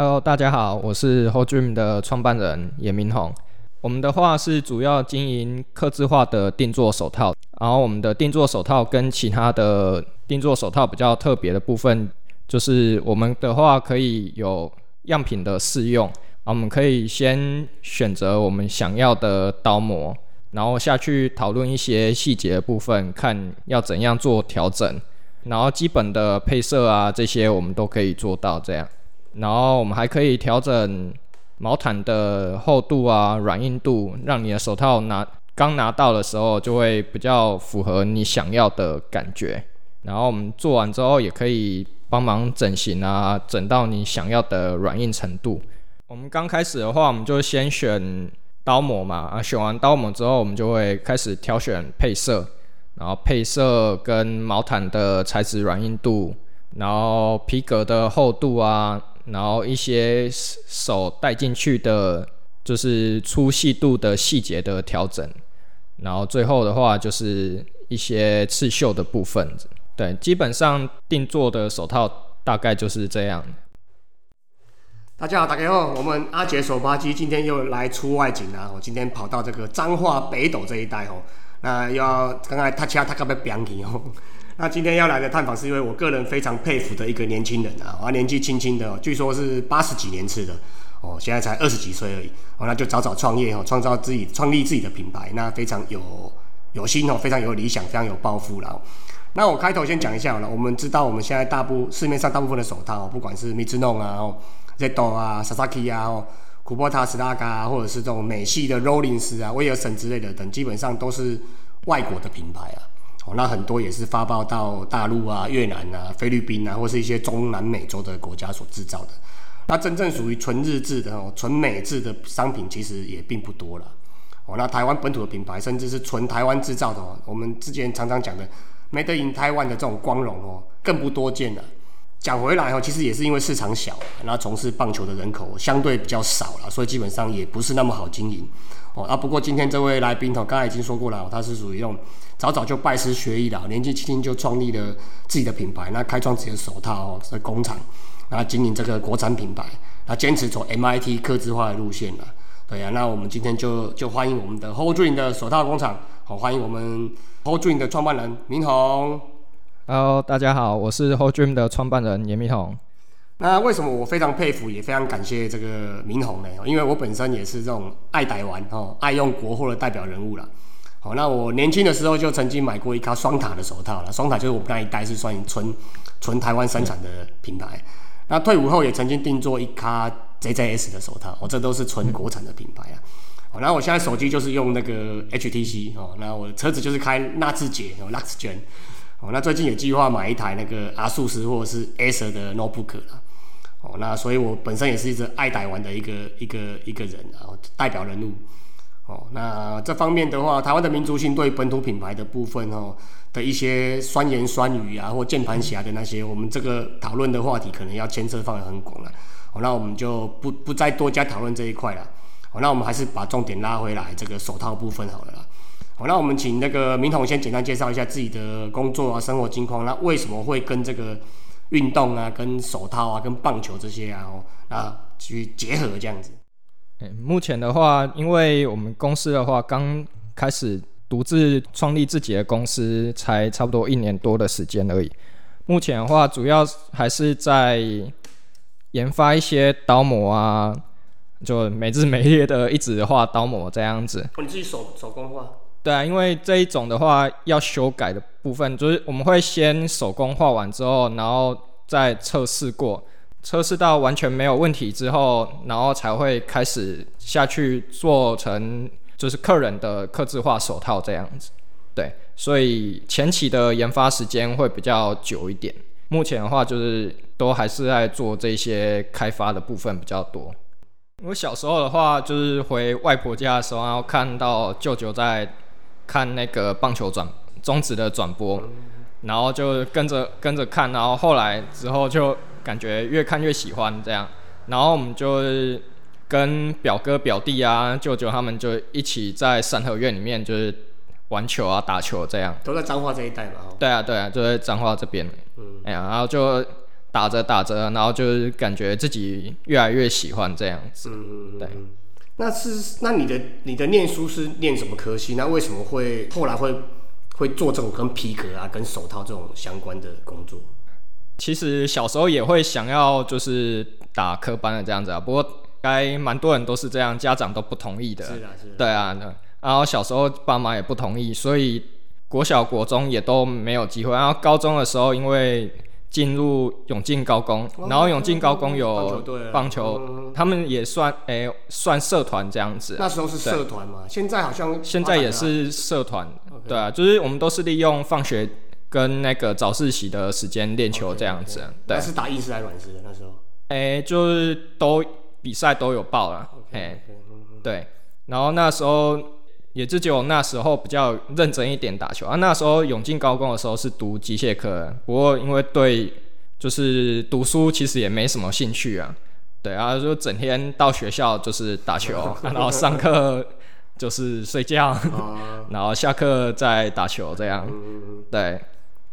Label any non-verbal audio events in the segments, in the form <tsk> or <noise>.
Hello，大家好，我是 Whole Dream 的创办人严明宏。我们的话是主要经营刻字化的定做手套，然后我们的定做手套跟其他的定做手套比较特别的部分，就是我们的话可以有样品的试用，啊，我们可以先选择我们想要的刀模，然后下去讨论一些细节部分，看要怎样做调整。然后基本的配色啊，这些我们都可以做到这样。然后我们还可以调整毛毯的厚度啊、软硬度，让你的手套拿刚拿到的时候就会比较符合你想要的感觉。然后我们做完之后也可以帮忙整形啊，整到你想要的软硬程度。我们刚开始的话，我们就先选刀模嘛，啊，选完刀模之后，我们就会开始挑选配色。然后配色跟毛毯的材质软硬度，然后皮革的厚度啊，然后一些手带进去的，就是粗细度的细节的调整，然后最后的话就是一些刺绣的部分。对，基本上定做的手套大概就是这样。大家好，大家好，我们阿杰手扒机今天又来出外景了，我今天跑到这个彰化北斗这一带哦。那要刚才他掐他刚被表起哦，那今天要来的探访是因为我个人非常佩服的一个年轻人啊，他年纪轻轻的，据说是八十几年次的哦，现在才二十几岁而已哦，那就早早创业哦，创造自己创立自己的品牌，那非常有有心哦，非常有理想，非常有抱负了。那我开头先讲一下好了，我们知道我们现在大部市面上大部分的手套，不管是 Mizuno 啊、哦 Zedo 啊、Sasaki 啊哦。古波塔、斯拉嘎，或者是这种美系的 Rollins 啊、威尔森之类的等，基本上都是外国的品牌啊。哦，那很多也是发包到大陆啊、越南啊、菲律宾啊，或是一些中南美洲的国家所制造的。那真正属于纯日制的、哦纯美制的商品，其实也并不多了。哦，那台湾本土的品牌，甚至是纯台湾制造的，我们之前常常讲的 Made in Taiwan 的这种光荣哦，更不多见了。讲回来哦，其实也是因为市场小，那从事棒球的人口相对比较少了，所以基本上也不是那么好经营哦。啊，不过今天这位来宾哦，刚才已经说过了，他是属于那种早早就拜师学艺了，年纪轻轻就创立了自己的品牌，那开创自己的手套哦的工厂，那经营这个国产品牌，那坚持走 MIT 科技化的路线了。对呀，那我们今天就就欢迎我们的 Whole Dream 的手套工厂，好，欢迎我们 Whole Dream 的创办人明宏。Hello，大家好，我是 Whole Dream 的创办人严明宏。那为什么我非常佩服，也非常感谢这个明宏呢？因为我本身也是这种爱台湾哦，爱用国货的代表人物了。好，那我年轻的时候就曾经买过一卡双塔的手套了。双塔就是我们那一代是算纯纯台湾生产的品牌。那退伍后也曾经定做一卡 JJS 的手套，哦，这都是纯国产的品牌啊。好，那我现在手机就是用那个 HTC 哦，那我车子就是开纳智捷哦，Luxgen。哦，那最近有计划买一台那个阿素斯或者是 Acer 的 notebook 了。哦，那所以我本身也是一直爱台湾的一个一个一个人啊，代表人物。哦，那这方面的话，台湾的民族性对本土品牌的部分哦的一些酸言酸语啊，或键盘侠的那些，我们这个讨论的话题可能要牵涉范围很广了。哦，那我们就不不再多加讨论这一块了。哦，那我们还是把重点拉回来这个手套部分好了啦。好，那我们请那个明统先简单介绍一下自己的工作啊、生活情况。那为什么会跟这个运动啊、跟手套啊、跟棒球这些啊，哦，那去结合这样子？目前的话，因为我们公司的话刚开始独自创立自己的公司，才差不多一年多的时间而已。目前的话，主要还是在研发一些刀模啊，就每日每夜的一直画刀模这样子。哦你自己手手工画？对啊，因为这一种的话，要修改的部分就是我们会先手工画完之后，然后再测试过，测试到完全没有问题之后，然后才会开始下去做成就是客人的刻字化手套这样子。对，所以前期的研发时间会比较久一点。目前的话，就是都还是在做这些开发的部分比较多。我小时候的话，就是回外婆家的时候，然后看到舅舅在。看那个棒球转中职的转播，然后就跟着跟着看，然后后来之后就感觉越看越喜欢这样，然后我们就跟表哥表弟啊、舅舅他们就一起在三合院里面就是玩球啊、打球这样。都在彰化这一带嘛？对啊，对啊，就在彰化这边。嗯。哎呀，然后就打着打着，然后就是感觉自己越来越喜欢这样子。嗯，对。那是那你的你的念书是念什么科系？那为什么会后来会会做这种跟皮革啊、跟手套这种相关的工作？其实小时候也会想要就是打科班的这样子啊，不过该蛮多人都是这样，家长都不同意的。是啊，是啊。对啊，然后小时候爸妈也不同意，所以国小、国中也都没有机会。然后高中的时候，因为进入永进高工，然后永进高工有棒球，他们也算诶、算社团这样子。那时候是社团嘛，现在好像现在也是社团，对啊，就是我们都是利用放学跟那个早自习的时间练球这样子。对，那是打硬式还是软式的那时候？哎、就是都比赛都有报了，诶、对，然后那时候也就只有那时候比较认真一点打球啊。那时候永进高中的时候是读机械科，不过因为对就是读书其实也没什么兴趣啊，对啊，就整天到学校就是打球，<laughs> 然后上课就是睡觉，<laughs> 然后下课再打球这样，对。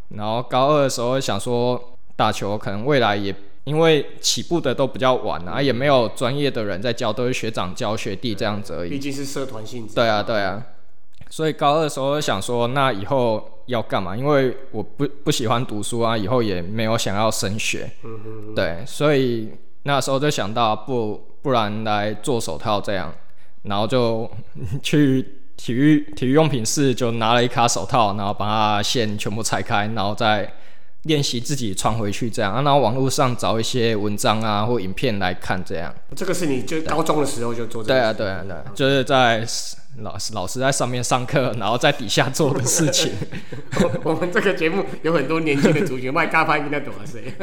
然后高二的时候想说打球可能未来也。因为起步的都比较晚啊，也没有专业的人在教，都是学长教学弟这样子而已。毕竟是社团性质。对啊，对啊。所以高二的时候想说，那以后要干嘛？因为我不不喜欢读书啊，以后也没有想要升学。嗯哼。对，所以那时候就想到，不不然来做手套这样，然后就 <laughs> 去体育体育用品室就拿了一卡手套，然后把它线全部拆开，然后再。练习自己传回去这样，啊然后网络上找一些文章啊或影片来看这样。这个是你就高中的时候就做这个？对啊，对啊，对，就是在老师老师在上面上课，然后在底下做的事情。<laughs> 我们这个节目有很多年轻的主角，卖咖啡应该懂了谁？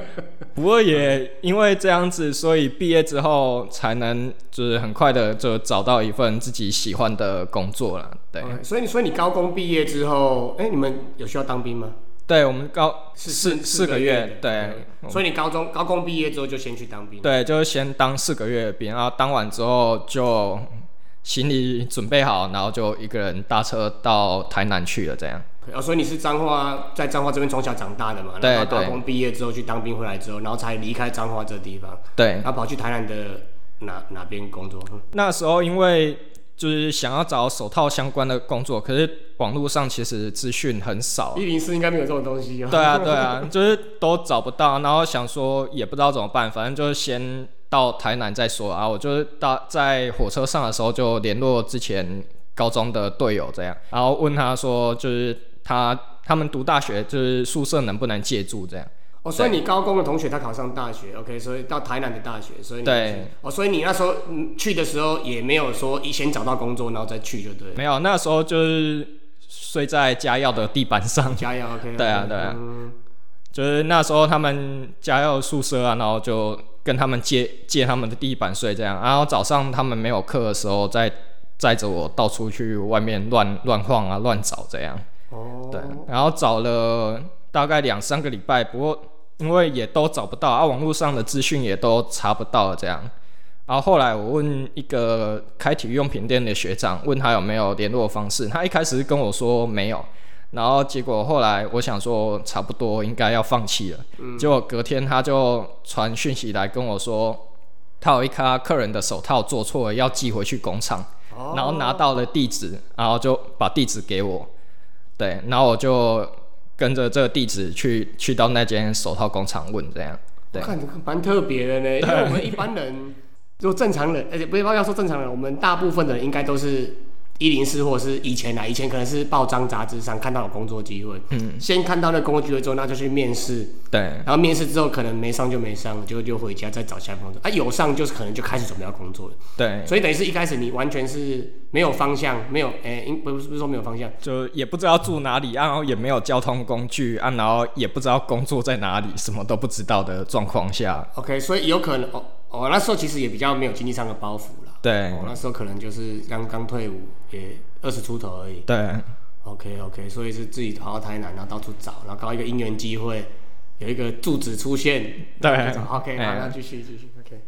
<laughs> 不过也因为这样子，所以毕业之后才能就是很快的就找到一份自己喜欢的工作了。对，所以所以你高工毕业之后，哎，你们有需要当兵吗？对我们高四四个月，对，所以你高中高工毕业之后就先去当兵，对，就是先当四个月的兵，然后当完之后就行李准备好，然后就一个人搭车到台南去了，这样。哦，所以你是彰化在彰化这边从小长大的嘛？对对。高工毕业之后去当兵回来之后，然后才离开彰化这地方，对，然后跑去台南的哪哪边工作？那时候因为。就是想要找手套相关的工作，可是网络上其实资讯很少。一零四应该没有这种东西。对啊，对啊，<laughs> 就是都找不到，然后想说也不知道怎么办，反正就是先到台南再说啊。我就是到在火车上的时候就联络之前高中的队友这样，然后问他说，就是他他们读大学就是宿舍能不能借住这样。哦，所以你高中的同学他考上大学，OK，所以到台南的大学，所以对，哦，所以你那时候去的时候也没有说先找到工作然后再去就对，没有，那时候就是睡在家药的地板上，家药 <laughs> OK，对啊对啊，就是那时候他们家药宿舍啊，然后就跟他们借借他们的地板睡这样，然后早上他们没有课的时候再载着我到处去外面乱乱晃啊乱找这样，哦，对，然后找了。大概两三个礼拜，不过因为也都找不到啊，网络上的资讯也都查不到这样。然后后来我问一个开体育用品店的学长，问他有没有联络方式，他一开始跟我说没有，然后结果后来我想说差不多应该要放弃了，结果隔天他就传讯息来跟我说，他有一卡客人的手套做错了，要寄回去工厂，然后拿到了地址，然后就把地址给我，对，然后我就。跟着这个地址去去到那间手套工厂问这样，对看蛮特别的呢，因为我们一般人，<laughs> 就正常人，而且不要说正常人，我们大部分的人应该都是。一零四或者是以前啦，以前可能是报章杂志上看到有工作机会，嗯，先看到那工作机会之后，那就去面试，对，然后面试之后可能没上就没上，就就回家再找下一份工作，啊，有上就是可能就开始准备要工作了，对，所以等于是一开始你完全是没有方向，没有，哎，不不是说没有方向，就也不知道住哪里，然后也没有交通工具，啊，然后也不知道工作在哪里，什么都不知道的状况下，OK，所以有可能，哦哦，那时候其实也比较没有经济上的包袱了，对，那时候可能就是刚刚退伍也。二十出头而已。对，OK OK，所以是自己跑到台南，然后到处找，然后搞一个姻缘机会，有一个住址出现。对，OK，好，那继续继续，OK。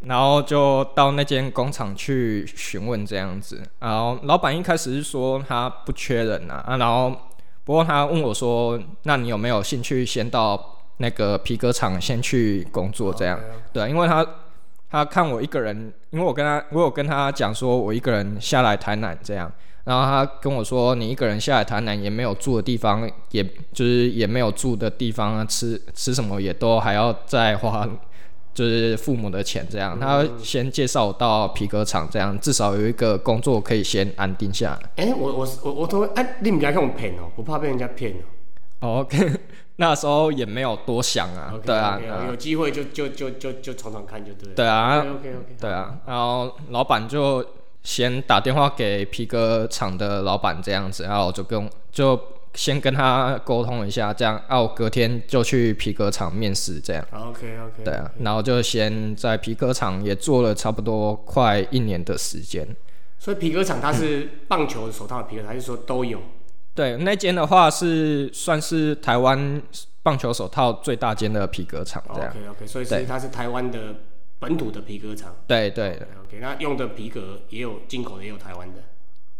然后就到那间工厂去询问这样子，然后老板一开始是说他不缺人啊，啊，然后不过他问我说，那你有没有兴趣先到那个皮革厂先去工作这样。对啊，因为他他看我一个人，因为我跟他我有跟他讲说我一个人下来台南这样，然后他跟我说你一个人下来台南也没有住的地方，也就是也没有住的地方啊，吃吃什么也都还要再花。就是父母的钱这样，他先介绍我到皮革厂这样，至少有一个工作可以先安定下来。哎，我我我我都哎，你们家看我骗哦，不怕被人家骗哦。哦，那时候也没有多想啊，对啊，有机会就就就就就闯闯看就对。对啊，OK OK，对啊，然后老板就先打电话给皮革厂的老板这样子，然后就跟就。先跟他沟通一下，这样，哦，隔天就去皮革厂面试，这样。OK OK。对啊，然后就先在皮革厂也做了差不多快一年的时间。所以皮革厂它是棒球手套的皮革，还是说都有？对，那间的话是算是台湾棒球手套最大间的皮革厂，这样。OK OK，所以是它是台湾的本土的皮革厂。对对。OK，那用的皮革也有进口的，也有台湾的。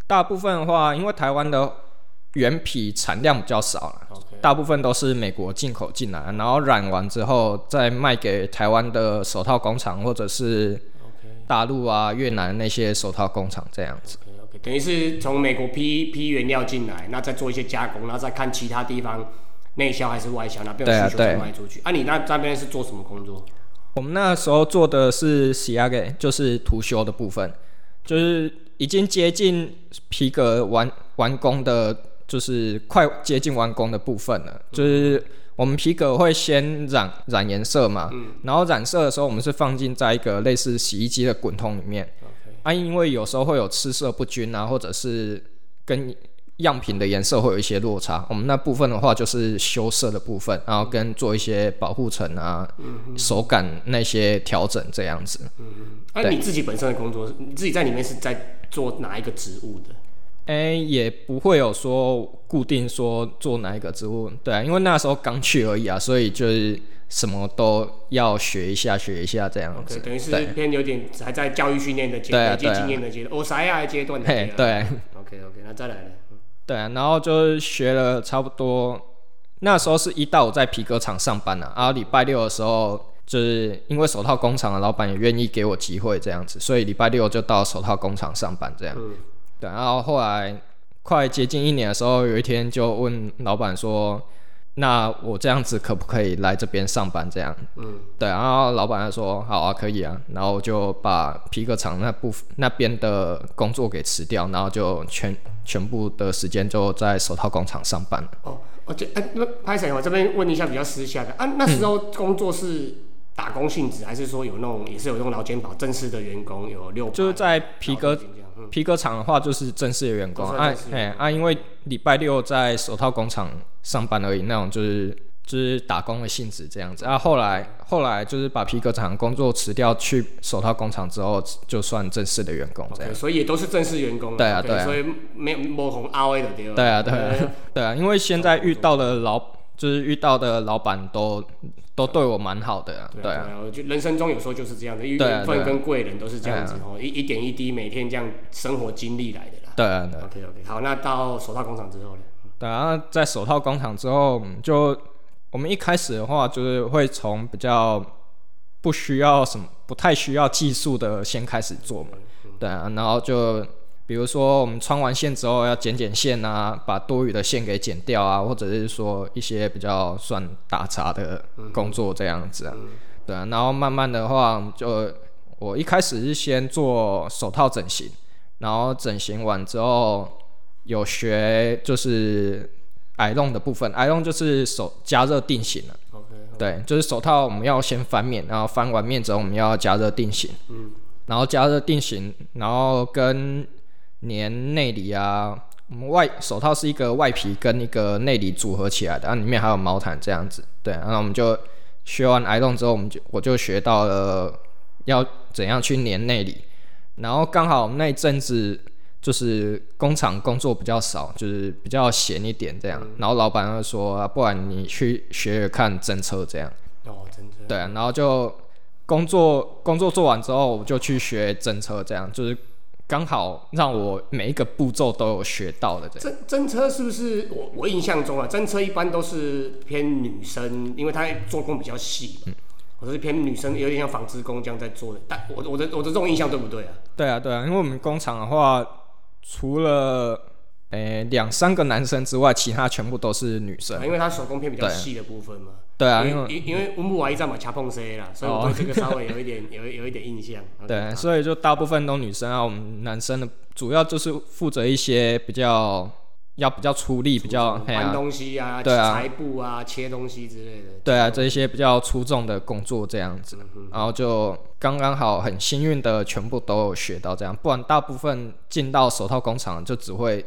大部分的话，因为台湾的。原皮产量比较少了，大部分都是美国进口进来，然后染完之后再卖给台湾的手套工厂，或者是大陆啊、越南那些手套工厂这样子。等于是从美国批批原料进来，那再做一些加工，然后再看其他地方内销还是外销，哪边有需求再卖出去。啊，你那那边是做什么工作？我们那时候做的是洗压给，就是涂修的部分，就是已经接近皮革完完工的。就是快接近完工的部分了，就是我们皮革会先染染颜色嘛，然后染色的时候我们是放进在一个类似洗衣机的滚筒里面，啊，因为有时候会有吃色不均啊，或者是跟样品的颜色会有一些落差，我们那部分的话就是修色的部分，然后跟做一些保护层啊、手感那些调整这样子。嗯，那你自己本身的工作，你自己在里面是在做哪一个职务的？哎，也不会有说固定说做哪一个职务，对啊，因为那时候刚去而已啊，所以就是什么都要学一下，学一下这样子。等于是偏有点还在教育训练的阶段，累积经验的阶段，哦，啥呀阶段的。对，OK OK，那再来呢？对啊，然后就学了差不多，那时候是一到我在皮革厂上班啊，然后礼拜六的时候，就是因为手套工厂的老板也愿意给我机会这样子，所以礼拜六就到手套工厂上班这样。对，然后后来快接近一年的时候，有一天就问老板说：“那我这样子可不可以来这边上班？”这样，嗯，对，然后老板就说：“好啊，可以啊。”然后就把皮革厂那部分那边的工作给辞掉，然后就全全部的时间就在手套工厂上班了。哦，我这哎，那拍谁？我这边问一下比较私下的啊，那时候工作是打工性质，还是说有那种也是有那种劳健保正式的员工有六？就是在皮革。皮革厂的话就是正式的员工，啊，哎啊，因为礼拜六在手套工厂上班而已，那种就是就是打工的性质这样子。啊，后来后来就是把皮革厂工作辞掉，去手套工厂之后，就算正式的员工这样。所以也都是正式员工。对啊，对啊。所以没有没红 R A 的对吧？对啊，对啊，对啊，因为现在遇到的老就是遇到的老板都。都对我蛮好的，对啊，我觉得人生中有时候就是这样的，缘分跟贵人都是这样子哦，一一点一滴，每天这样生活经历来的啦。对啊，OK OK，好，那到手套工厂之后呢？对啊，在手套工厂之后，就我们一开始的话，就是会从比较不需要什么、不太需要技术的先开始做嘛。对啊，然后就。比如说，我们穿完线之后要剪剪线啊，把多余的线给剪掉啊，或者是说一些比较算打杂的工作这样子啊，对啊。然后慢慢的话，就我一开始是先做手套整形，然后整形完之后有学就是矮弄的部分，矮弄就是手加热定型了。对，就是手套我们要先翻面，然后翻完面之后我们要加热定型。嗯。然后加热定型，然后跟粘内里啊，我们外手套是一个外皮跟一个内里组合起来的，然后里面还有毛毯这样子。对，然后我们就学完挨动之后，我们就我就学到了要怎样去粘内里。然后刚好那阵子就是工厂工作比较少，就是比较闲一点这样。然后老板就说，不然你去学学看侦车这样。哦，侦车。对，然后就工作工作做完之后，我就去学侦车这样，就是。刚好让我每一个步骤都有学到的这样。侦侦车是不是我我印象中啊，真车一般都是偏女生，因为它做工比较细嘛。我是偏女生，有点像纺织工这样在做的。但我我的我的这种印象对不对啊？对啊，对啊，因为我们工厂的话，除了诶两三个男生之外，其他全部都是女生。因为它手工偏比较细的部分嘛。对啊，因为因因为温布瓦一站嘛，掐碰 C 啦，所以我对这个稍微有一点有有一点印象。<laughs> 对，所以就大部分都女生啊，我们男生的主要就是负责一些比较。要比较出力，比较搬东西啊，对啊，裁布啊，切东西之类的。对啊，这一些比较出众的工作这样子，然后就刚刚好，很幸运的全部都有学到这样，不然大部分进到手套工厂就只会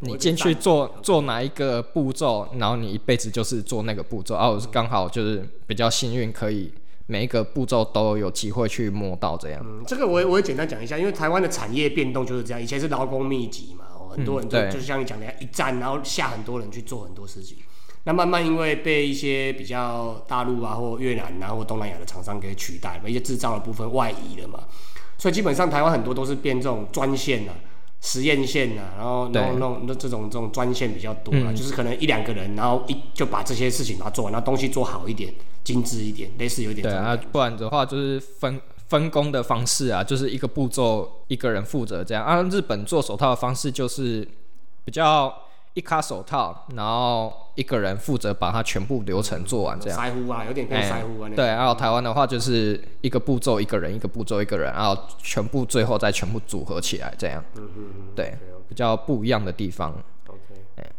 你进去做做哪一个步骤，然后你一辈子就是做那个步骤。啊，我是刚好就是比较幸运，可以每一个步骤都有机会去摸到这样。嗯，这个我我也简单讲一下，因为台湾的产业变动就是这样，以前是劳工密集嘛。很多人就就像你讲的，一站然后下很多人去做很多事情。那慢慢因为被一些比较大陆啊或越南啊或东南亚的厂商给取代嘛，一些制造的部分外移了嘛，所以基本上台湾很多都是变这种专线啊、实验线啊，然后弄弄那这种这种专线比较多啊，就是可能一两个人，然后一就把这些事情把它做完，然后东西做好一点、精致一点，类似有点对啊，不然的话就是分。分工的方式啊，就是一个步骤一个人负责这样。啊，日本做手套的方式就是比较一卡手套，然后一个人负责把它全部流程做完这样。啊，有点啊。对，然后台湾的话就是一个步骤一个人，一个步骤一个人，然后全部最后再全部组合起来这样。嗯嗯嗯。对，比较不一样的地方。OK。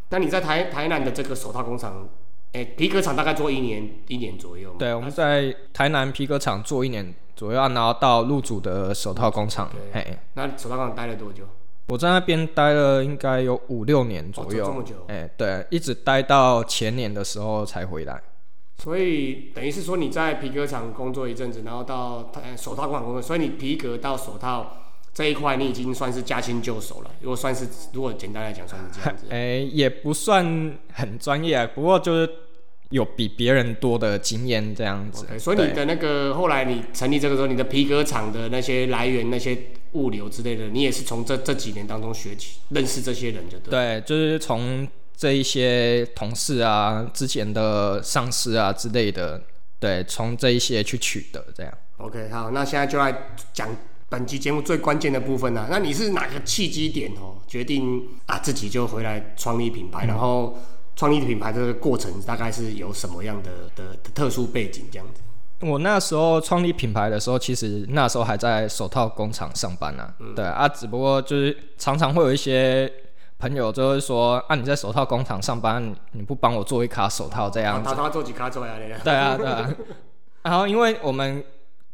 那你在台台南的这个手套工厂？哎，皮革厂大概做一年一年左右。对，我们在台南皮革厂做一年左右，然后到入主的手套工厂。嘿，那手套工厂待了多久？我在那边待了应该有五六年左右。这么久？哎，对，一直待到前年的时候才回来。所以等于是说你在皮革厂工作一阵子，然后到手套工厂工作，所以你皮革到手套。这一块你已经算是驾轻就熟了，如果算是如果简单来讲算是这样子。<laughs> 哎，也不算很专业，不过就是有比别人多的经验这样子。所以你的那个后来你成立这个时候，你的皮革厂的那些来源、那些物流之类的，你也是从这这几年当中学起，认识这些人就对。对，就是从这一些同事啊、之前的上司啊之类的，对，从这一些去取得这样。OK，好，那现在就来讲。本期节目最关键的部分呢，那你是哪个契机点哦，决定啊自己就回来创立品牌，然后创立品牌这个过程大概是有什么样的的特殊背景这样子？我那时候创立品牌的时候，其实那时候还在手套工厂上班呢，对啊，只不过就是常常会有一些朋友就会说啊，你在手套工厂上班，你不帮我做一卡手套这样子？他他做几卡做呀？对啊对啊，<laughs> 然后因为我们。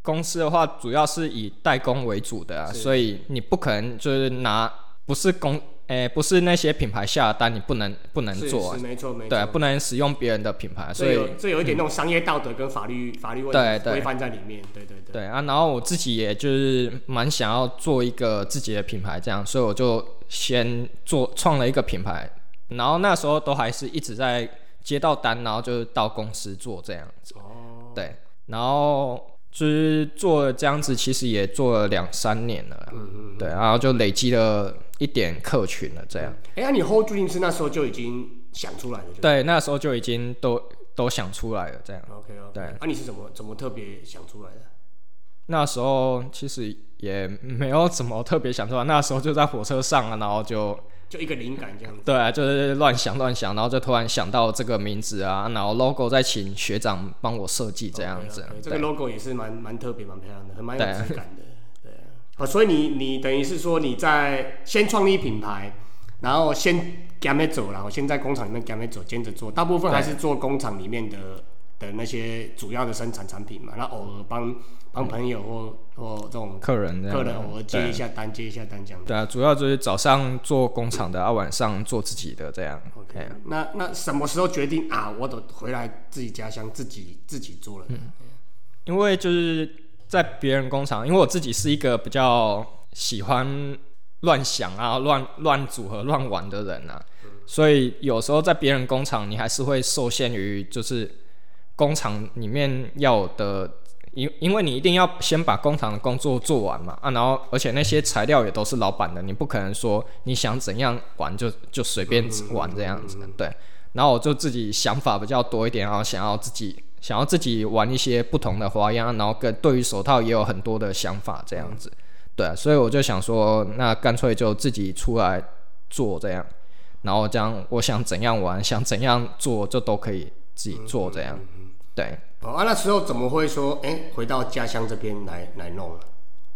公司的话，主要是以代工为主的，啊，所以你不可能就是拿不是公诶，不是那些品牌下的单，你不能不能做，没错没错，对，不能使用别人的品牌，所以这有一点那种商业道德跟法律法律问题规范在里面，对对对。对啊，然后我自己也就是蛮想要做一个自己的品牌，这样，所以我就先做创了一个品牌，然后那时候都还是一直在接到单，然后就是到公司做这样子，哦，对，然后。就是做这样子，其实也做了两三年了，嗯嗯，对，然后就累积了一点客群了，这样。哎，那你 hold 住是那时候就已经想出来了？对，那时候就已经都都想出来了，这样。OK OK。对，那你是怎么怎么特别想出来的？那时候其实也没有怎么特别想出来，那时候就在火车上啊，然后就。就一个灵感这样子，对啊，就是乱想乱想，然后就突然想到这个名字啊，然后 logo 再请学长帮我设计这样子。这个 logo 也是蛮蛮特别、蛮漂亮的，很蛮有质感的。对啊，所以你你等于是说你在先创立品牌，然后先 g a m 走，然后先在工厂里面 g a m 走，兼着做，大部分还是做工厂里面的。的那些主要的生产产品嘛，那偶尔帮帮朋友或或这种客人客人偶尔接一下单，接一下单这样。对啊，主要就是早上做工厂的，啊晚上做自己的这样。OK，那那什么时候决定啊？我得回来自己家乡自己自己做了。嗯，因为就是在别人工厂，因为我自己是一个比较喜欢乱想啊、乱乱组合、乱玩的人啊，所以有时候在别人工厂，你还是会受限于就是。工厂里面要的因因为你一定要先把工厂的工作做完嘛，啊，然后而且那些材料也都是老板的，你不可能说你想怎样玩就就随便玩这样子，对。然后我就自己想法比较多一点，然后想要自己想要自己玩一些不同的花样，然后跟对于手套也有很多的想法这样子，对，所以我就想说，那干脆就自己出来做这样，然后这样我想怎样玩，想怎样做就都可以自己做这样，对。哦啊，那时候怎么会说，哎，回到家乡这边来来弄啊？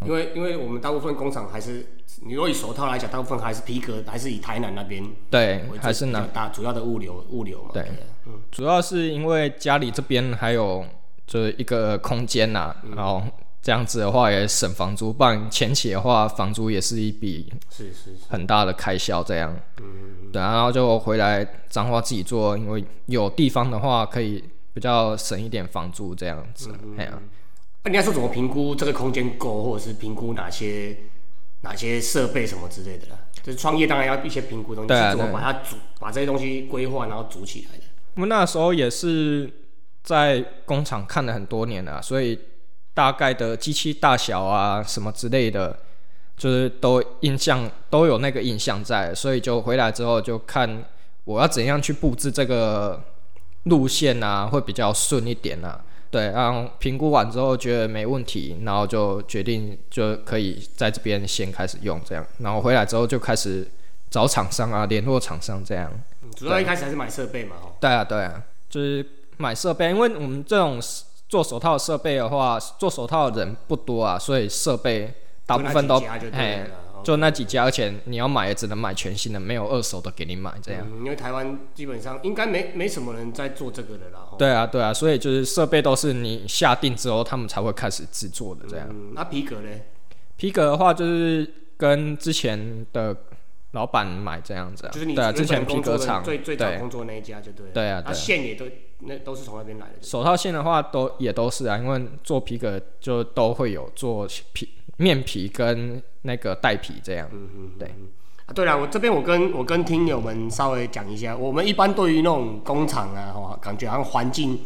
因为因为我们大部分工厂还是，你若以手套来讲，大部分还是皮革，还是以台南那边对，还是南大主要的物流物流嘛。对，嗯，主要是因为家里这边还有就是一个空间呐，然后这样子的话也省房租，不然前期的话房租也是一笔是是很大的开销这样。嗯，对，然后就回来脏话自己做，因为有地方的话可以。比较省一点房租这样子，哎呀，那你要说怎么评估这个空间够，或者是评估哪些哪些设备什么之类的啦？就是创业当然要一些评估东西，怎么把它组把这些东西规划然后组起来的。我们那时候也是在工厂看了很多年了，所以大概的机器大小啊什么之类的，就是都印象都有那个印象在，所以就回来之后就看我要怎样去布置这个。路线啊，会比较顺一点啊。对，然后评估完之后觉得没问题，然后就决定就可以在这边先开始用这样，然后回来之后就开始找厂商啊，联络厂商这样。主要一开始还是买设备嘛，对啊，对啊，就是买设备，因为我们这种做手套设备的话，做手套的人不多啊，所以设备大部分都哎。就那几家，而且你要买也只能买全新的，没有二手的给你买这样。因为台湾基本上应该没没什么人在做这个的啦。对啊，对啊，所以就是设备都是你下定之后，他们才会开始制作的这样。那皮革呢？皮革的话，就是跟之前的老板买这样子啊。就是你对啊，之前皮革厂最最早工作那一家就对。对啊，那线也都那都是从那边来的。手套线的话，都也都是啊，因为做皮革就都会有做皮。面皮跟那个带皮这样，嗯嗯，对，啊对了，我这边我跟我跟听友们稍微讲一下，我们一般对于那种工厂啊，哈，感觉好像环境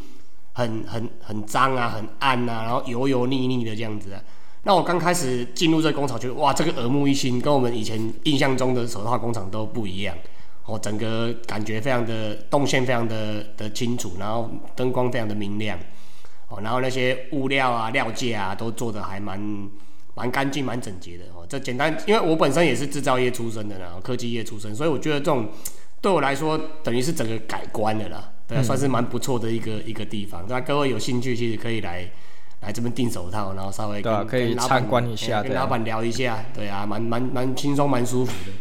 很很很脏啊，很暗啊，然后油油腻腻的这样子啊。那我刚开始进入这工厂，觉得哇，这个耳目一新，跟我们以前印象中的手套工厂都不一样，哦，整个感觉非常的动线非常的的清楚，然后灯光非常的明亮，哦，然后那些物料啊、料件啊都做的还蛮。蛮干净、蛮整洁的哦。这简单，因为我本身也是制造业出身的啦，科技业出身，所以我觉得这种 <tsk> 对我来说等于是整个改观的啦，对，算是蛮不错的一个一个地方。那各位有兴趣，其实可以来来这边订手套，然后稍微对，可以参观一下，跟老板聊一下，对啊，蛮蛮蛮轻松、蛮舒服的。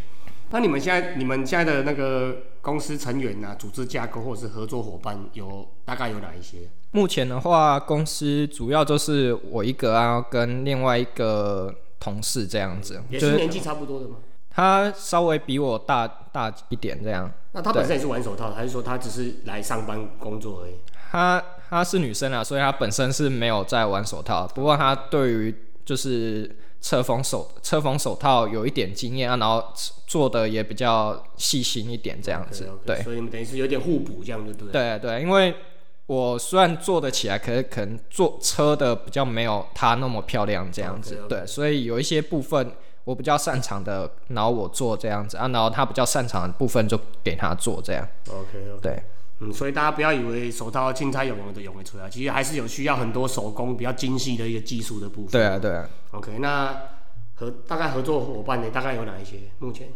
那你们现在、你们现在的那个公司成员啊，组织架构或者是合作伙伴有大概有哪一些？目前的话，公司主要就是我一个啊，跟另外一个同事这样子，也是年纪差不多的吗？他稍微比我大大一点这样。那他本身也是玩手套，还是说他只是来上班工作而已？他她是女生啊，所以她本身是没有在玩手套，不过她对于就是车缝手车缝手套有一点经验啊，然后做的也比较细心一点这样子。对，所以你们等于是有点互补这样，就对。对对，因为。我虽然做得起来，可是可能做车的比较没有他那么漂亮这样子，对，所以有一些部分我比较擅长的，然后我做这样子啊，然后他比较擅长的部分就给他做这样。OK，对，嗯，所以大家不要以为手套轻拆有用的用会出来，其实还是有需要很多手工比较精细的一个技术的部分。对啊，对啊。OK，那合大概合作伙伴呢，大概有哪一些？目前？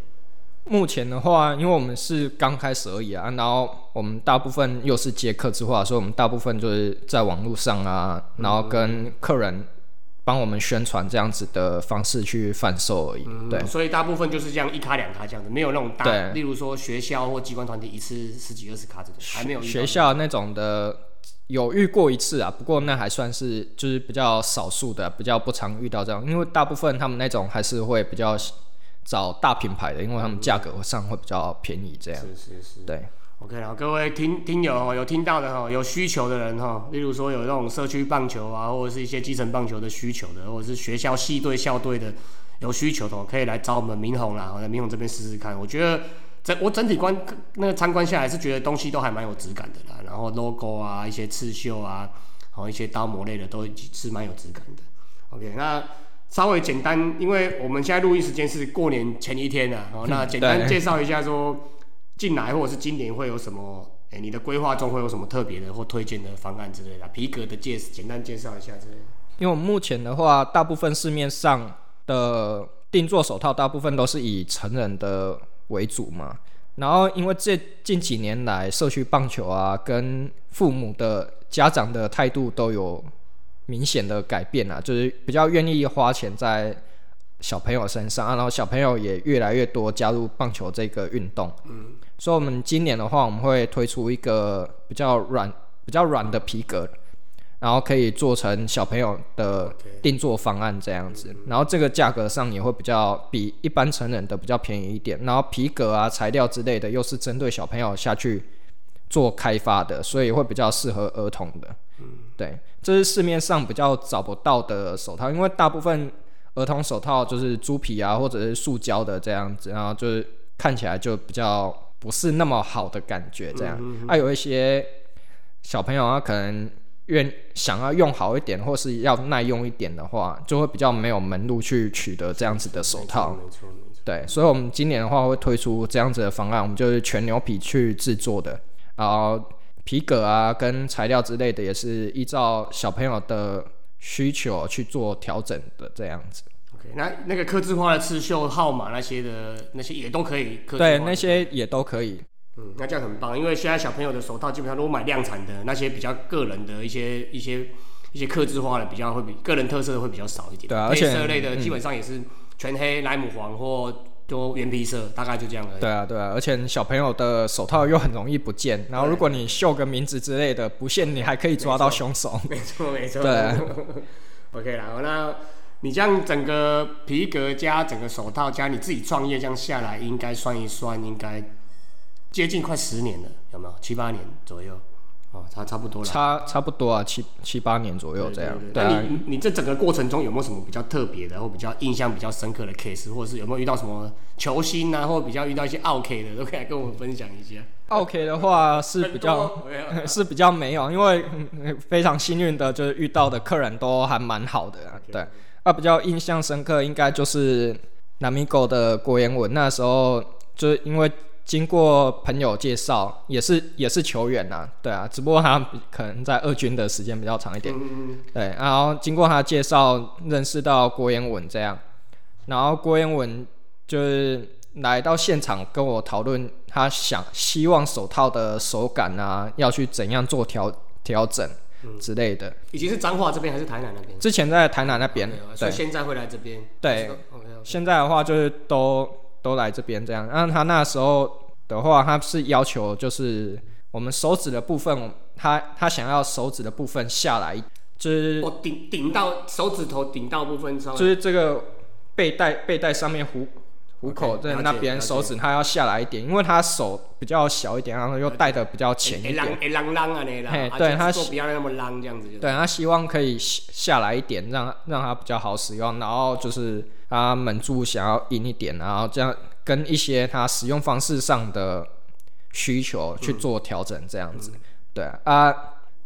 目前的话，因为我们是刚开始而已啊，然后我们大部分又是接客制化，所以我们大部分就是在网络上啊，然后跟客人帮我们宣传这样子的方式去贩售而已。对，所以大部分就是这样一卡两卡这样子，没有那种大，例如说学校或机关团体一次十几二十卡这种，还没有。学校那种的有遇过一次啊，不过那还算是就是比较少数的，比较不常遇到这样，因为大部分他们那种还是会比较。找大品牌的，因为他们价格上会比较便宜，这样。是是是。对。OK，然后各位听听友有听到的哈，有需求的人哈，例如说有那种社区棒球啊，或者是一些基层棒球的需求的，或者是学校系队校队的有需求的，可以来找我们明宏啦，在明宏这边试试看。我觉得整我整体观那个参观下来是觉得东西都还蛮有质感的啦，然后 logo 啊，一些刺绣啊。哦，一些刀模类的都是蛮有质感的。OK，那稍微简单，因为我们现在录音时间是过年前一天啊，哦，那简单介绍一下说进来或者是今年会有什么，哎，你的规划中会有什么特别的或推荐的方案之类的，皮革的介简单介绍一下之类的。因为我们目前的话，大部分市面上的定做手套，大部分都是以成人的为主嘛。然后，因为这近几年来，社区棒球啊，跟父母的家长的态度都有明显的改变啊，就是比较愿意花钱在小朋友身上啊，然后小朋友也越来越多加入棒球这个运动。嗯。所以，我们今年的话，我们会推出一个比较软、比较软的皮革。然后可以做成小朋友的定做方案这样子，然后这个价格上也会比较比一般成人的比较便宜一点。然后皮革啊材料之类的又是针对小朋友下去做开发的，所以会比较适合儿童的。对，这是市面上比较找不到的手套，因为大部分儿童手套就是猪皮啊或者是塑胶的这样子，然后就是看起来就比较不是那么好的感觉这样。还有一些小朋友啊可能。愿想要用好一点，或是要耐用一点的话，就会比较没有门路去取得这样子的手套。没错，没错。对，所以，我们今年的话会推出这样子的方案，我们就是全牛皮去制作的，然后皮革啊跟材料之类的也是依照小朋友的需求去做调整的这样子。OK，那那个刻字化的刺绣号码那些的那些也都可以刻。对，那些也都可以。嗯，那这样很棒，因为现在小朋友的手套基本上如果买量产的那些比较个人的一些一些一些刻字化的比较会比个人特色的会比较少一点。对啊，而且色类的基本上也是全黑、莱姆黄或就原皮色，大概就这样而已。对啊，对啊，而且小朋友的手套又很容易不见，然后如果你绣个名字之类的，不限你还可以抓到凶手。没错，没错。对。<laughs> OK 啦，那你这样整个皮革加整个手套加你自己创业这样下来，应该算一算，应该。接近快十年了，有没有七八年左右？哦，差差不多了。差差不多啊，七七八年左右这样。那你你这整个过程中有没有什么比较特别的，或比较印象比较深刻的 case，或者是有没有遇到什么球星啊，或比较遇到一些 OK 的，都可以跟我们分享一下。OK 的话是比较 <laughs> 是比较没有，因为非常幸运的，就是遇到的客人都还蛮好的。对，啊，比较印象深刻应该就是南米狗的郭彦文，那时候就是因为。经过朋友介绍，也是也是球员呐，对啊，只不过他可能在二军的时间比较长一点，对，然后经过他介绍认识到郭彦文这样，然后郭彦文就是来到现场跟我讨论，他想希望手套的手感啊，要去怎样做调调整之类的。已经是彰化这边还是台南那边？之前在台南那边，所以，现在会来这边。对，现在的话就是都。都来这边这样，然后他那时候的话，他是要求就是我们手指的部分，他他想要手指的部分下来，就是我顶顶到手指头顶到部分，就是这个背带背带上面虎虎口在那边手指，他要下来一点，因为他手比较小一点，然后又带的比较浅一点，啷啷啊那啦，对他不要那么啷这样子，对他希望可以下来一点，让让他比较好使用，然后就是。他门柱想要硬一点，然后这样跟一些他使用方式上的需求去做调整，这样子，对啊，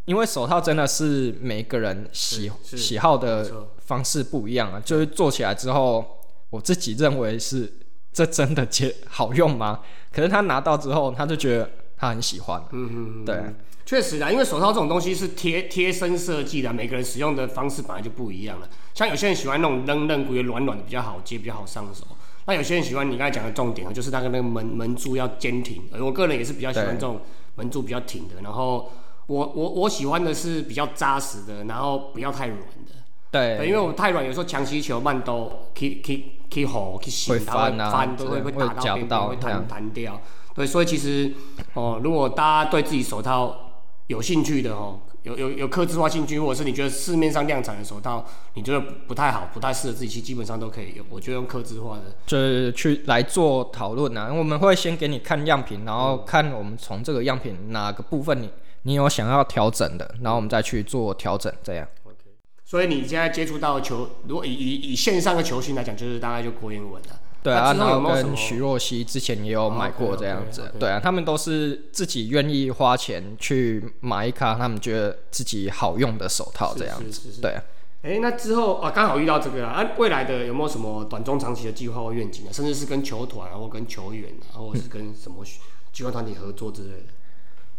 因为手套真的是每个人喜喜好的方式不一样啊，就是做起来之后，我自己认为是这真的接好用吗？可是他拿到之后，他就觉得他很喜欢，嗯嗯嗯，对。确实啊，因为手套这种东西是贴贴身设计的，每个人使用的方式本来就不一样了。像有些人喜欢那种嫩嫩、骨软软的，比较好接，比较好上手。那有些人喜欢你刚才讲的重点啊，就是那个那个门门柱要坚挺。我个人也是比较喜欢这种门柱比较挺的。然后我我我喜欢的是比较扎实的，然后不要太软的。对，因为我们太软，有时候强击球慢都 k k 吼 k 洗，它会翻，都会会打到边边，会弹弹掉。对，所以其实哦，如果大家对自己手套，有兴趣的哦，有有有刻字化兴趣，或者是你觉得市面上量产的手套，你觉得不太好，不太适合自己，其实基本上都可以用。我觉得用刻字化的，就是去来做讨论啊。我们会先给你看样品，然后看我们从这个样品哪个部分你你有想要调整的，然后我们再去做调整，这样。所以你现在接触到球，如果以以以线上的球星来讲，就是大概就郭彦文了。对啊，然后有没有什么跟徐若曦之前也有买过这样子对啊，他们都是自己愿意花钱去买一卡他们觉得自己好用的手套这样子，是是是是对啊。哎，那之后啊，刚好遇到这个啊，啊未来的有没有什么短中长期的计划或愿景啊？甚至是跟球团啊，或跟球员啊，或者是跟什么机关团体合作之类的？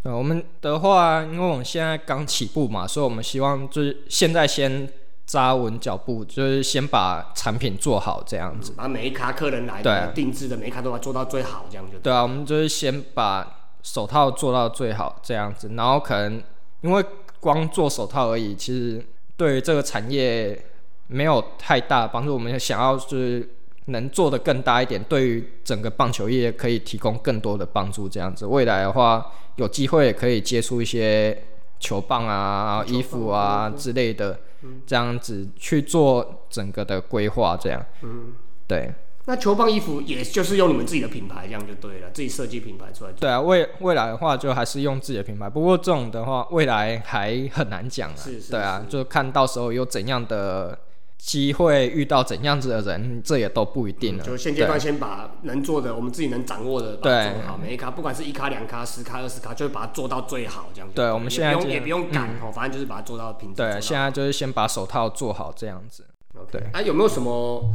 呃，我们的话，因为我们现在刚起步嘛，所以我们希望就是现在先扎稳脚步，就是先把产品做好这样子。把每一卡客人来对的定制的每一卡都要做到最好，这样就对。对啊，我们就是先把手套做到最好这样子，然后可能因为光做手套而已，其实对于这个产业没有太大的帮助。我们想要就是能做的更大一点，对于整个棒球业可以提供更多的帮助。这样子，未来的话有机会也可以接触一些球棒啊、棒衣服啊之类的，这样子去做整个的规划。这样，嗯，对。那球棒衣服也就是用你们自己的品牌，这样就对了，自己设计品牌出来做。对啊，未未来的话就还是用自己的品牌，不过这种的话未来还很难讲啊。是是对啊，就看到时候有怎样的机会，遇到怎样子的人，这也都不一定了。就现阶段先把能做的，我们自己能掌握的，对做好。每一卡，不管是一卡、两卡、十卡、二十卡，就会把它做到最好，这样子对我们现在也不用也不用赶哦，反正就是把它做到平。对，现在就是先把手套做好这样子。对啊，有没有什么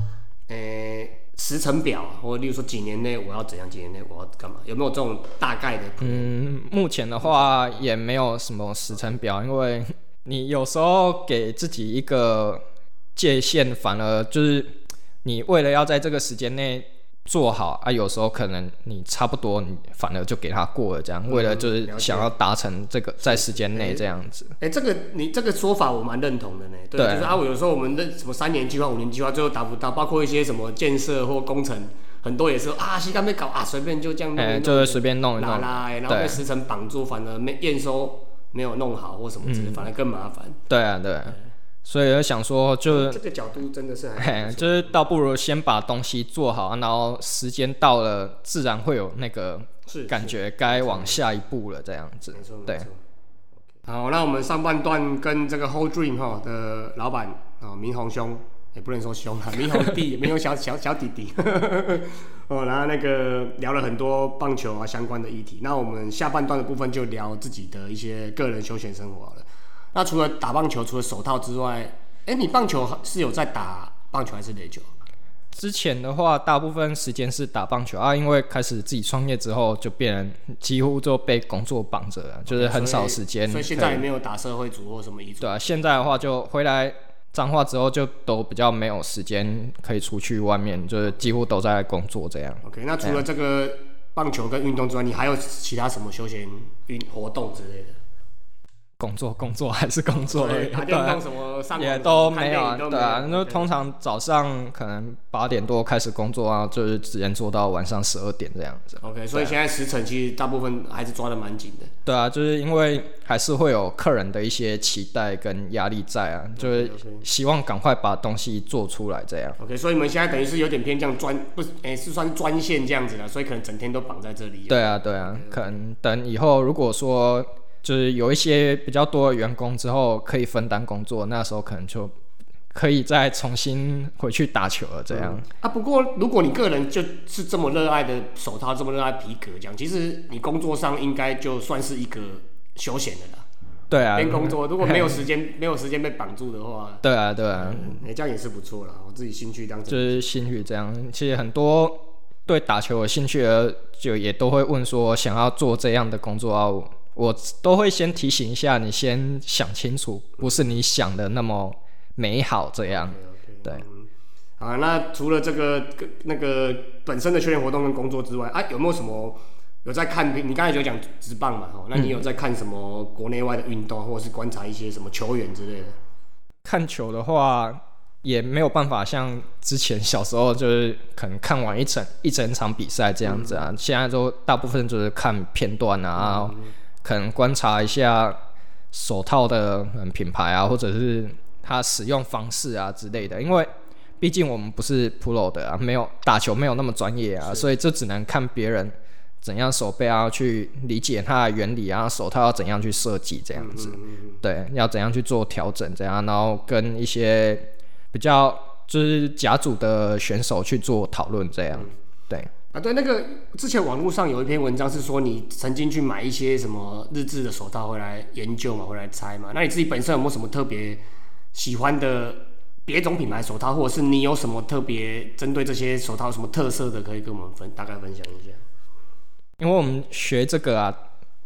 呃时程表啊，或者例如说几年内我要怎样，几年内我要干嘛？有没有这种大概的？嗯，目前的话也没有什么时程表，因为你有时候给自己一个界限，反而就是你为了要在这个时间内做好啊，有时候可能你差不多，你反而就给他过了，这样，为了就嗯了解是想要达成这个在时间内这样子。哎、这个你这个说法我蛮认同的呢。对，对就是啊，我有时候我们的什么三年计划、五年计划，最后达不到，包括一些什么建设或工程，很多也是啊，膝盖没搞啊，随便就这样弄一哎、弄，就是随便弄一弄。拉拉、欸然后被对时程绑住，反而没验收没有弄好或什么之嗯类，反而更麻烦。对啊，对啊，所以就想说就。这个角度真的是就是倒不如先把东西做好，然后时间到了，自然会有那个是感觉该往下一步了，这样子没错，。没对错。好，那我们上半段跟这个 Whole Dream 哈的老板啊，明宏兄，也不能说兄啊，明宏弟，明宏小小小弟弟，<laughs> 哦，然后那个聊了很多棒球啊相关的议题。那我们下半段的部分就聊自己的一些个人休闲生活好了。那除了打棒球，除了手套之外，哎、你棒球是有在打棒球还是垒球？之前的话，大部分时间是打棒球啊，因为开始自己创业之后，就变成几乎就被工作绑着了，就是很少时间。所以现在也没有打社会组或什么乙组。对啊，现在的话就回来彰化之后，就都比较没有时间可以出去外面，就是几乎都在工作这样。OK，那除了这个棒球跟运动之外，你还有其他什么休闲运活动之类的？工作工作还是工作而已，打对啊什么上网也都没有对啊，那通常早上可能八点多开始工作啊，就是直接做到晚上十二点这样子。OK，所以现在时辰其实大部分还是抓的蛮紧的。对啊，就是因为还是会有客人的一些期待跟压力在啊，就是希望赶快把东西做出来这样。OK，所以你们现在等于是有点偏向专，不是，哎、是算专线这样子的，所以可能整天都绑在这里。对啊，对啊，可能等以后如果说就是有一些比较多的员工之后可以分担工作，那时候可能就可以再重新回去打球了这样。啊，不过如果你个人就是这么热爱的手套，这么热爱皮革这样，其实你工作上应该就算是一个休闲的啦。对啊，边工作，如果没有时间，<laughs> 没有时间被绑住的话，对啊，对啊，哎、这样也是不错啦。我自己兴趣当中就是兴趣这样。其实很多对打球有兴趣的，就也都会问说想要做这样的工作啊，我我都会先提醒一下你，先想清楚，不是你想的那么美好这样。对嗯好，那除了这个那个本身的训练活动跟工作之外，啊，有没有什么有在看？你刚才有讲直棒嘛，哦，那你有在看什么国内外的运动，或者是观察一些什么球员之类的？看球的话，也没有办法像之前小时候就是可能看完一整一整场比赛这样子啊。现在都大部分就是看片段啊，可能观察一下手套的嗯品牌啊，或者是它使用方式啊之类的。因为毕竟我们不是 pro 的啊，没有打球没有那么专业啊，所以这只能看别人怎样手背啊，去理解它的原理啊，手套要怎样去设计这样子。对，要怎样去做调整，怎样，然后跟一些比较就是甲组的选手去做讨论，这样，对。啊，对，那个之前网络上有一篇文章是说你曾经去买一些什么日制的手套回来研究嘛，回来拆嘛。那你自己本身有没有什么特别喜欢的别种品牌手套，或者是你有什么特别针对这些手套什么特色的，可以跟我们分大概分享一下？因为我们学这个啊，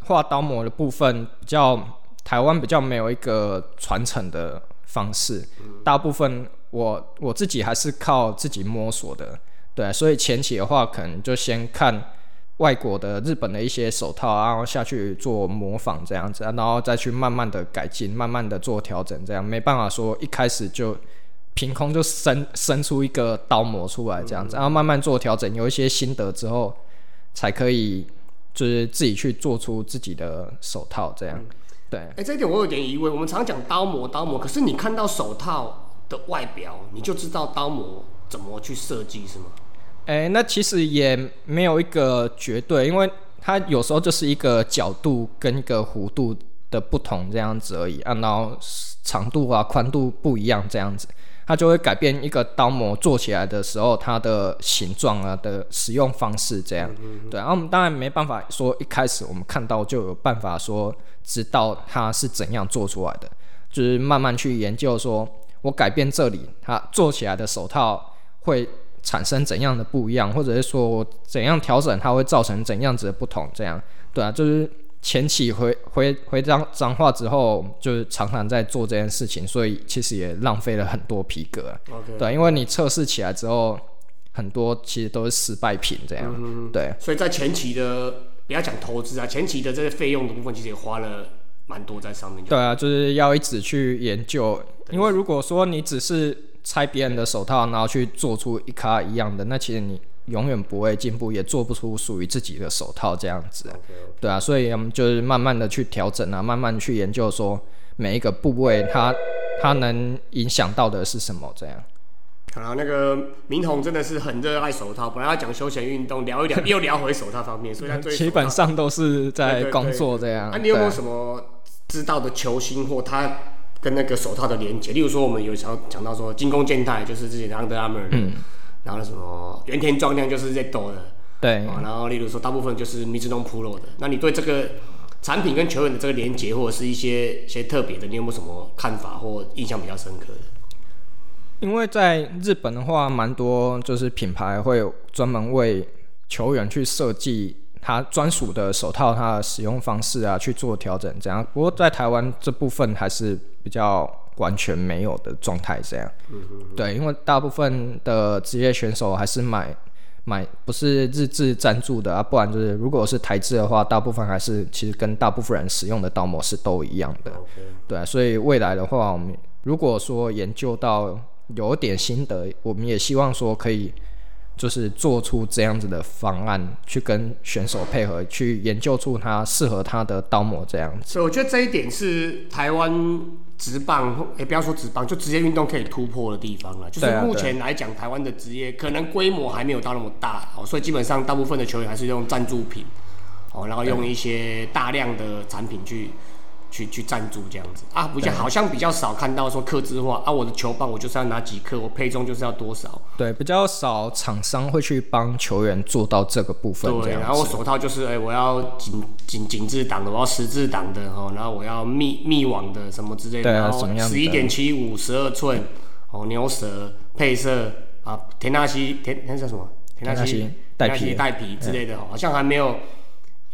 画刀模的部分比较台湾比较没有一个传承的方式，大部分我我自己还是靠自己摸索的。对，所以前期的话，可能就先看外国的日本的一些手套，然后下去做模仿这样子，然后再去慢慢的改进，慢慢的做调整，这样没办法说一开始就凭空就生生出一个刀模出来这样子，然后慢慢做调整，有一些心得之后，才可以就是自己去做出自己的手套这样。对，哎，这一点我有点疑问，我们常讲刀模刀模，可是你看到手套的外表，你就知道刀模怎么去设计是吗？哎，那其实也没有一个绝对，因为它有时候就是一个角度跟一个弧度的不同这样子而已，啊，然后长度啊、宽度不一样这样子，它就会改变一个刀模做起来的时候它的形状啊的使用方式这样。对，然后我们当然没办法说一开始我们看到就有办法说知道它是怎样做出来的，就是慢慢去研究，说我改变这里，它做起来的手套会。产生怎样的不一样，或者是说怎样调整，它会造成怎样子的不同？这样，对啊，就是前期回回回脏脏话之后，就是常常在做这件事情，所以其实也浪费了很多皮革。对，因为你测试起来之后，很多其实都是失败品，这样。对，所以在前期的不要讲投资啊，前期的这个费用的部分，其实也花了蛮多在上面。对啊，就是要一直去研究，因为如果说你只是拆别人的手套，然后去做出一卡一样的，那其实你永远不会进步，也做不出属于自己的手套这样子。对啊，所以我们就是慢慢的去调整啊，慢慢去研究说每一个部位它它能影响到的是什么这样。好，那个明宏真的是很热爱手套，本来要讲休闲运动，聊一聊又聊回手套方面，所以他基本上都是在工作这样。那你有没有什么知道的球星或他？跟那个手套的连接，例如说我们有时候讲到说精工健太就是自己的 Under Armour，嗯，然后什么原田壮亮就是 Zdo 的，对，然后例如说大部分就是 Mizuno Pro 的，那你对这个产品跟球员的这个连接或者是一些一些特别的，你有没有什么看法或印象比较深刻的？因为在日本的话，蛮多就是品牌会专门为球员去设计。它专属的手套，它的使用方式啊，去做调整，这样。不过在台湾这部分还是比较完全没有的状态，这样。对，因为大部分的职业选手还是买买不是日制赞助的啊，不然就是如果是台制的话，大部分还是其实跟大部分人使用的刀模是都一样的。对，所以未来的话，我们如果说研究到有点心得，我们也希望说可以。就是做出这样子的方案，去跟选手配合，去研究出他适合他的刀模这样子。所以我觉得这一点是台湾职棒，也不要说职棒，就职业运动可以突破的地方了。就是目前来讲，台湾的职业可能规模还没有到那么大，哦，所以基本上大部分的球员还是用赞助品，哦，然后用一些大量的产品去。去去赞助这样子啊，不像好像比较少看到说刻字化啊，我的球棒我就是要拿几克，我配重就是要多少。对，比较少厂商会去帮球员做到这个部分。对，然后我手套就是哎，我要紧紧紧致挡的，我要十字挡的哦，然后我要密密网的什么之类的，然后十一点七五十二寸哦，牛舌配色啊，田纳西田那叫什么？田纳西带皮带皮之类的，好像还没有。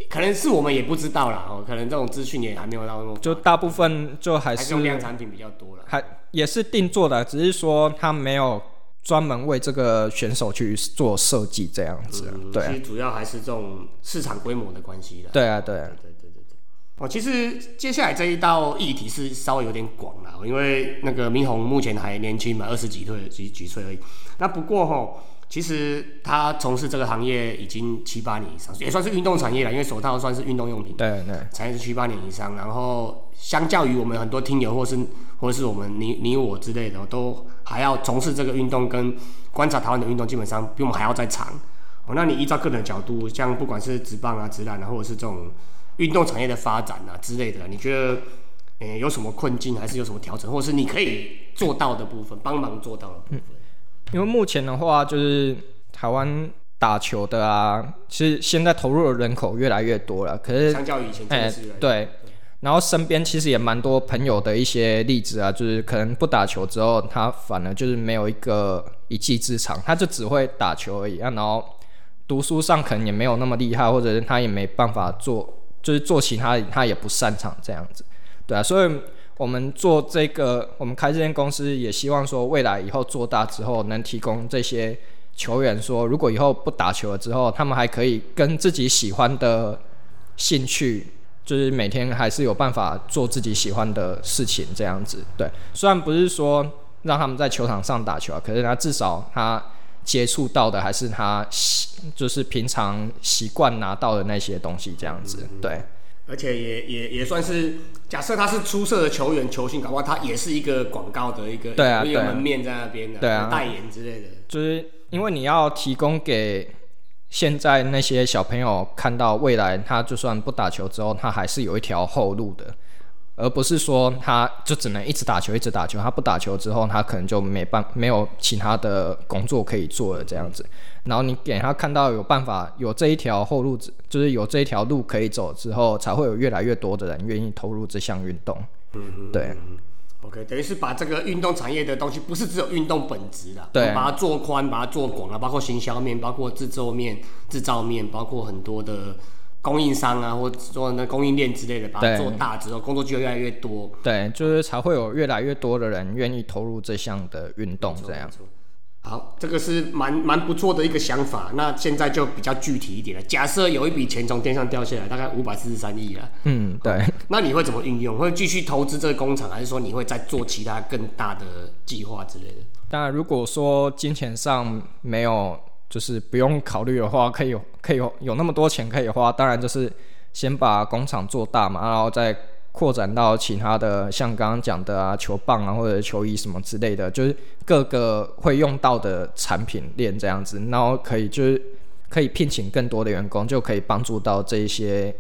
可能是我们也不知道啦，哦，可能这种资讯也还没有到那么。就大部分就还是用量产品比较多了，还也是定做的，只是说他没有专门为这个选手去做设计这样子。对，其实主要还是这种市场规模的关系的。对啊，对，对对对对。哦，其实接下来这一道议题是稍微有点广了，因为那个明宏目前还年轻嘛，二十几岁几几岁而已。那不过哈。其实他从事这个行业已经七八年以上，也算是运动产业了，因为手套算是运动用品。对对，产业是七八年以上。然后相较于我们很多听友，或是或者是我们你你我之类的，都还要从事这个运动跟观察台湾的运动，基本上比我们还要再长。哦，那你依照个人的角度，像不管是直棒啊、直篮啊，或者是这种运动产业的发展啊之类的，你觉得呃有什么困境，还是有什么调整，或者是你可以做到的部分，帮忙做到的部分？因为目前的话，就是台湾打球的啊，其实现在投入的人口越来越多了，可是相较于以前真哎对，然后身边其实也蛮多朋友的一些例子啊，就是可能不打球之后，他反而就是没有一个一技之长，他就只会打球而已啊，然后读书上可能也没有那么厉害，或者是他也没办法做，就是做其他他也不擅长这样子，对啊，所以我们做这个，我们开这间公司也希望说，未来以后做大之后，能提供这些球员说，如果以后不打球了之后，他们还可以跟自己喜欢的兴趣，就是每天还是有办法做自己喜欢的事情，这样子。对，虽然不是说让他们在球场上打球啊，可是他至少他接触到的还是他习，就是平常习惯拿到的那些东西，这样子。对。而且也也也算是，假设他是出色的球员、球星，搞不好他也是一个广告的一个对啊有一个门面在那边的，对啊。代言之类的。就是因为你要提供给现在那些小朋友看到未来，他就算不打球之后，他还是有一条后路的，而不是说他就只能一直打球，一直打球。他不打球之后，他可能就没办没有其他的工作可以做了这样子。然后你给他看到有办法有这一条后路，就是有这一条路可以走之后，才会有越来越多的人愿意投入这项运动。嗯对。OK，等于是把这个运动产业的东西，不是只有运动本质啦，对把它做宽，把它做广啊，包括行销面，包括制作面、制造面，包括很多的供应商啊，或者说那供应链之类的，把它做大之后，工作机会越来越多。对，就是才会有越来越多的人愿意投入这项的运动，这样。好，这个是蛮蛮不错的一个想法。那现在就比较具体一点了。假设有一笔钱从天上掉下来，大概五百四十三亿了，嗯，对。那你会怎么运用？会继续投资这个工厂，还是说你会再做其他更大的计划之类的？当然，如果说金钱上没有，就是不用考虑的话，可以有可以有有那么多钱可以花，当然就是先把工厂做大嘛，然后再扩展到其他的，像刚刚讲的啊，球棒啊或者球衣什么之类的，就是各个会用到的产品链这样子，然后可以就是可以聘请更多的员工，就可以帮助到这一些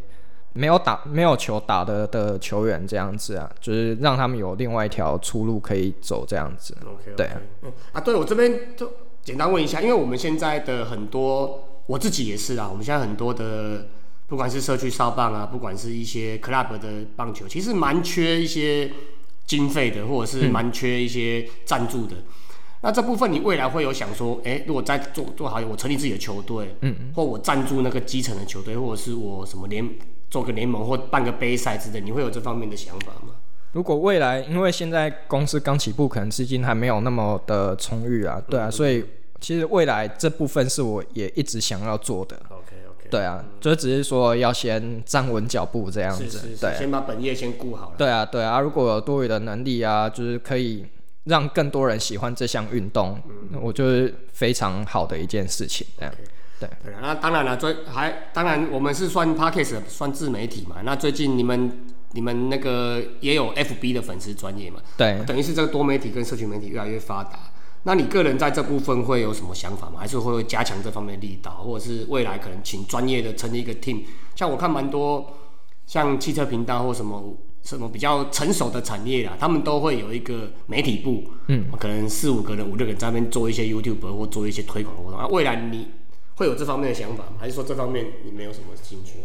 没有打没有球打的的球员这样子啊，就是让他们有另外一条出路可以走这样子。OK，, 对啊嗯啊，对我这边就简单问一下，因为我们现在的很多，我自己也是啊，我们现在很多的，不管是社区少棒啊，不管是一些 club 的棒球，其实蛮缺一些经费的，或者是蛮缺一些赞助的。那这部分你未来会有想说，哎、如果再做做好，我成立自己的球队，嗯，或我赞助那个基层的球队，或者是我什么联做个联盟或办个杯赛之类，你会有这方面的想法吗？如果未来，因为现在公司刚起步，可能资金还没有那么的充裕啊，对啊，所以其实未来这部分是我也一直想要做的，OK OK，对啊，就只是说要先站稳脚步这样子，是是是，对啊先把本业先顾好了。对啊，对啊，如果有多余的能力啊，就是可以让更多人喜欢这项运动，嗯我觉得非常好的一件事情，这样。对啊，那当然了，最还当然我们是算 podcast 算自媒体嘛。那最近你们你们那个也有 FB 的粉丝专业嘛？对，等于是这个多媒体跟社群媒体越来越发达。那你个人在这部分会有什么想法吗？还是会加强这方面的力道，或者是未来可能请专业的成立一个 team？像我看蛮多像汽车频道或什么什么比较成熟的产业啦，他们都会有一个媒体部，嗯，可能四五个人、五六个人在那边做一些 YouTube 或做一些推广活动。啊，未来你会有这方面的想法吗？还是说这方面你没有什么兴趣？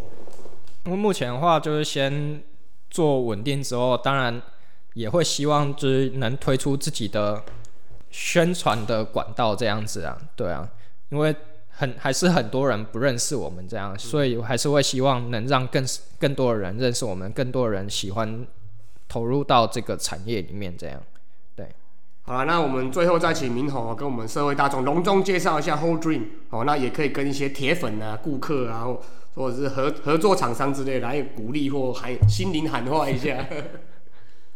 因为目前的话，就是先做稳定之后，当然也会希望就是能推出自己的宣传的管道这样子啊，对啊，因为很还是很多人不认识我们这样，所以还是会希望能让更更多的人认识我们，更多的人喜欢投入到这个产业里面这样。好了，那我们最后再请明宏哦跟我们社会大众隆重介绍一下 Whole Dream 哦，那也可以跟一些铁粉啊、顾客啊，或或者是合合作厂商之类来鼓励或喊心灵喊话一下。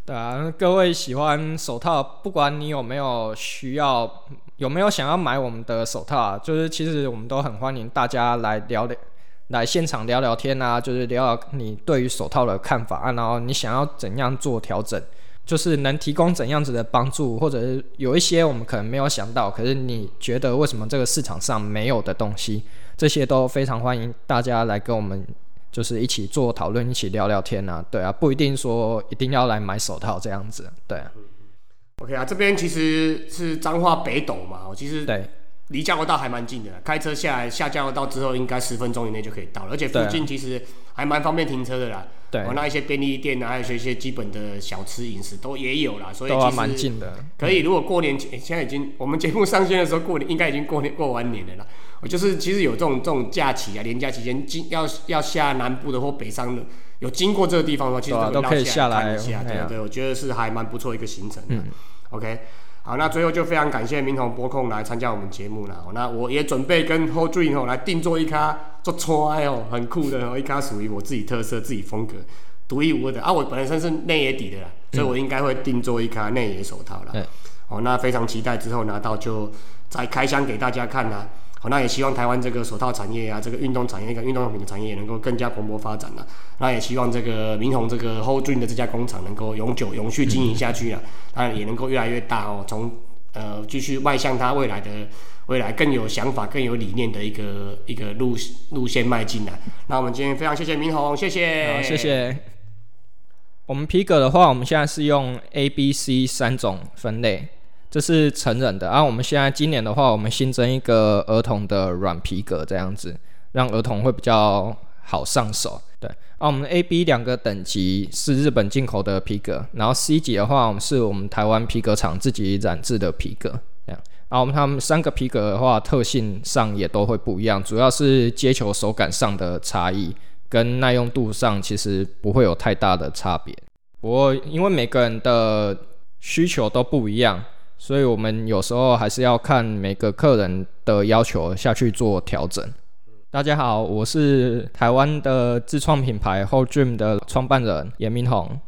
对啊，各位喜欢手套，不管你有没有需要，有没有想要买我们的手套啊，就是其实我们都很欢迎大家来聊聊，来现场聊聊天啊，就是聊聊你对于手套的看法啊，然后你想要怎样做调整，就是能提供怎样子的帮助，或者是有一些我们可能没有想到，可是你觉得为什么这个市场上没有的东西，这些都非常欢迎大家来跟我们。就是一起做讨论，一起聊聊天啊，对啊，不一定说一定要来买手套这样子，对啊。OK 啊，这边其实是彰化北斗嘛，哦，其实对离加油道还蛮近的啦，开车下来下加油道之后，应该十分钟以内就可以到了，而且附近其实还蛮方便停车的啦。对哦，，那一些便利店啊，还有一些基本的小吃饮食都也有啦，所以蛮近的。可以。如果过年前、诶现在已经我们节目上线的时候，过年应该已经过年过完年了啦。我就是其实有这种这种假期啊，年假期间经要要下南部的或北上的，有经过这个地方的话，其实都可以下来看一下，对对，我觉得是还蛮不错一个行程的。嗯 OK，好，那最后就非常感谢明宏播控来参加我们节目了。哦那我也准备跟 Hold Dream 哦来定做一卡做穿哦，很酷的哦，一卡属于我自己特色、自己风格、独一无二的啊。我本身是内野底的啦，所以我应该会定做一卡内野手套啦。对哦，那非常期待之后拿到就再开箱给大家看啦。好，那也希望台湾这个手套产业啊，这个运动产业跟运动用品的产业能够更加蓬勃发展啦。那也希望这个明宏这个 Hold Dream 的这家工厂能够永久永续经营下去啊，它也能够越来越大哦，从呃继续迈向它未来的未来更有想法、更有理念的一个一个路路线迈进啊。那我们今天非常谢谢明宏，谢谢，好，谢。谢。我们皮革的话，我们现在是用 A、B、C 三种分类，这是成人的。然、后我们现在今年的话，我们新增一个儿童的软皮革，这样子让儿童会比较好上手。对，啊，我们 A、B 两个等级是日本进口的皮革，然后 C 级的话，我们是我们台湾皮革厂自己染制的皮革，这样。然后我们他们三个皮革的话，特性上也都会不一样，主要是接球手感上的差异。跟耐用度上其实不会有太大的差别。不过因为每个人的需求都不一样，所以我们有时候还是要看每个客人的要求下去做调整。大家好，我是台湾的自创品牌 Whole Dream 的创办人严明宏。